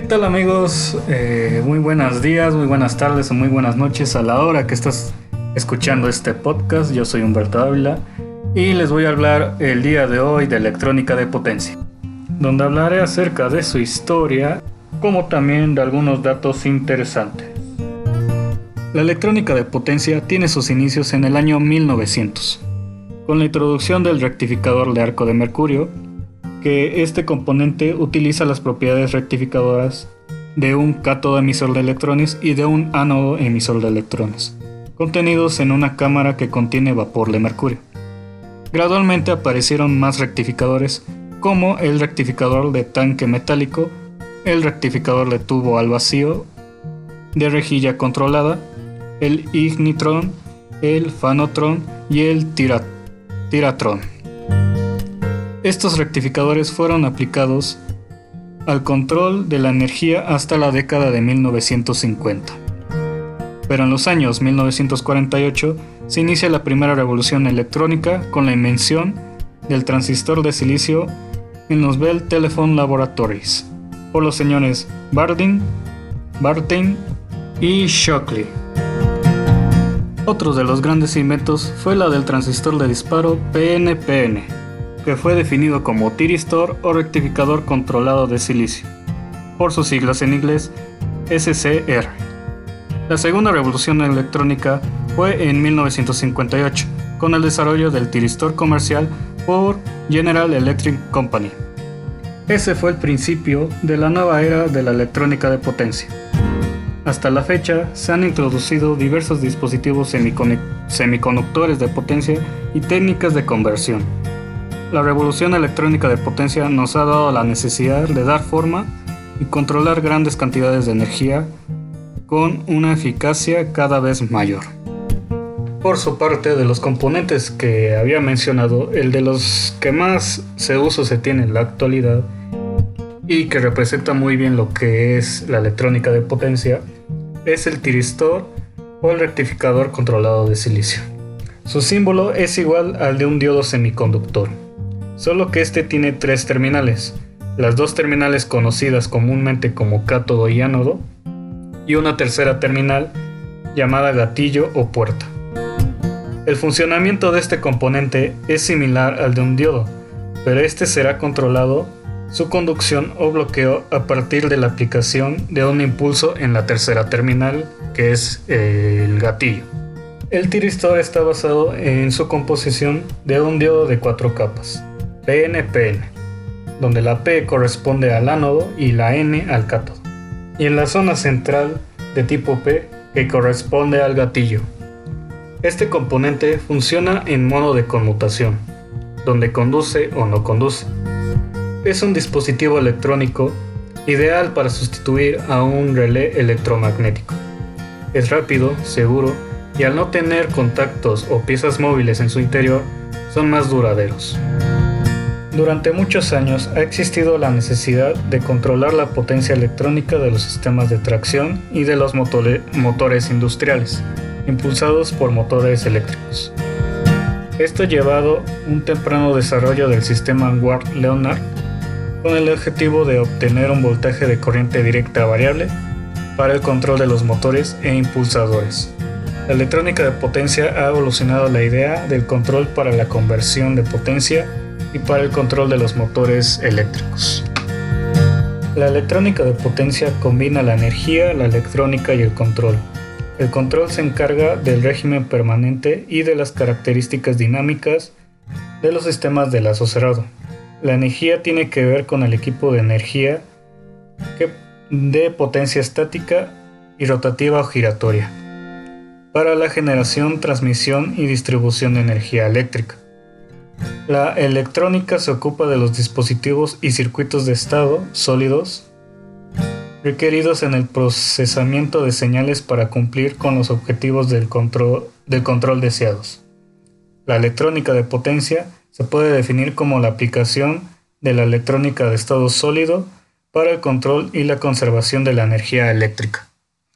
¿Qué tal amigos? Eh, muy buenos días, muy buenas tardes o muy buenas noches a la hora que estás escuchando este podcast. Yo soy Humberto Ávila y les voy a hablar el día de hoy de electrónica de potencia, donde hablaré acerca de su historia como también de algunos datos interesantes. La electrónica de potencia tiene sus inicios en el año 1900, con la introducción del rectificador de arco de mercurio que este componente utiliza las propiedades rectificadoras de un cátodo emisor de electrones y de un ánodo emisor de electrones, contenidos en una cámara que contiene vapor de mercurio. Gradualmente aparecieron más rectificadores como el rectificador de tanque metálico, el rectificador de tubo al vacío, de rejilla controlada, el ignitron, el fanotron y el tiratron. Estos rectificadores fueron aplicados al control de la energía hasta la década de 1950. Pero en los años 1948 se inicia la primera revolución electrónica con la invención del transistor de silicio en los Bell Telephone Laboratories por los señores Bardeen, Bartain y Shockley. Otro de los grandes inventos fue la del transistor de disparo PNPN, que fue definido como tiristor o rectificador controlado de silicio, por sus siglas en inglés SCR. La segunda revolución electrónica fue en 1958, con el desarrollo del tiristor comercial por General Electric Company. Ese fue el principio de la nueva era de la electrónica de potencia. Hasta la fecha se han introducido diversos dispositivos semiconductores de potencia y técnicas de conversión la revolución electrónica de potencia nos ha dado la necesidad de dar forma y controlar grandes cantidades de energía con una eficacia cada vez mayor. Por su parte, de los componentes que había mencionado, el de los que más se uso se tiene en la actualidad y que representa muy bien lo que es la electrónica de potencia, es el tiristor o el rectificador controlado de silicio. Su símbolo es igual al de un diodo semiconductor solo que este tiene tres terminales, las dos terminales conocidas comúnmente como cátodo y ánodo, y una tercera terminal llamada gatillo o puerta. El funcionamiento de este componente es similar al de un diodo, pero este será controlado su conducción o bloqueo a partir de la aplicación de un impulso en la tercera terminal, que es el gatillo. El tiristor está basado en su composición de un diodo de cuatro capas. PNPN, donde la P corresponde al ánodo y la N al cátodo, y en la zona central de tipo P que corresponde al gatillo. Este componente funciona en modo de conmutación, donde conduce o no conduce. Es un dispositivo electrónico ideal para sustituir a un relé electromagnético. Es rápido, seguro y al no tener contactos o piezas móviles en su interior, son más duraderos. Durante muchos años ha existido la necesidad de controlar la potencia electrónica de los sistemas de tracción y de los motores industriales, impulsados por motores eléctricos. Esto ha llevado un temprano desarrollo del sistema Ward-Leonard con el objetivo de obtener un voltaje de corriente directa variable para el control de los motores e impulsadores. La electrónica de potencia ha evolucionado la idea del control para la conversión de potencia y para el control de los motores eléctricos. La electrónica de potencia combina la energía, la electrónica y el control. El control se encarga del régimen permanente y de las características dinámicas de los sistemas de lazo cerrado. La energía tiene que ver con el equipo de energía de potencia estática y rotativa o giratoria para la generación, transmisión y distribución de energía eléctrica. La electrónica se ocupa de los dispositivos y circuitos de estado sólidos requeridos en el procesamiento de señales para cumplir con los objetivos del control, control deseados. La electrónica de potencia se puede definir como la aplicación de la electrónica de estado sólido para el control y la conservación de la energía eléctrica.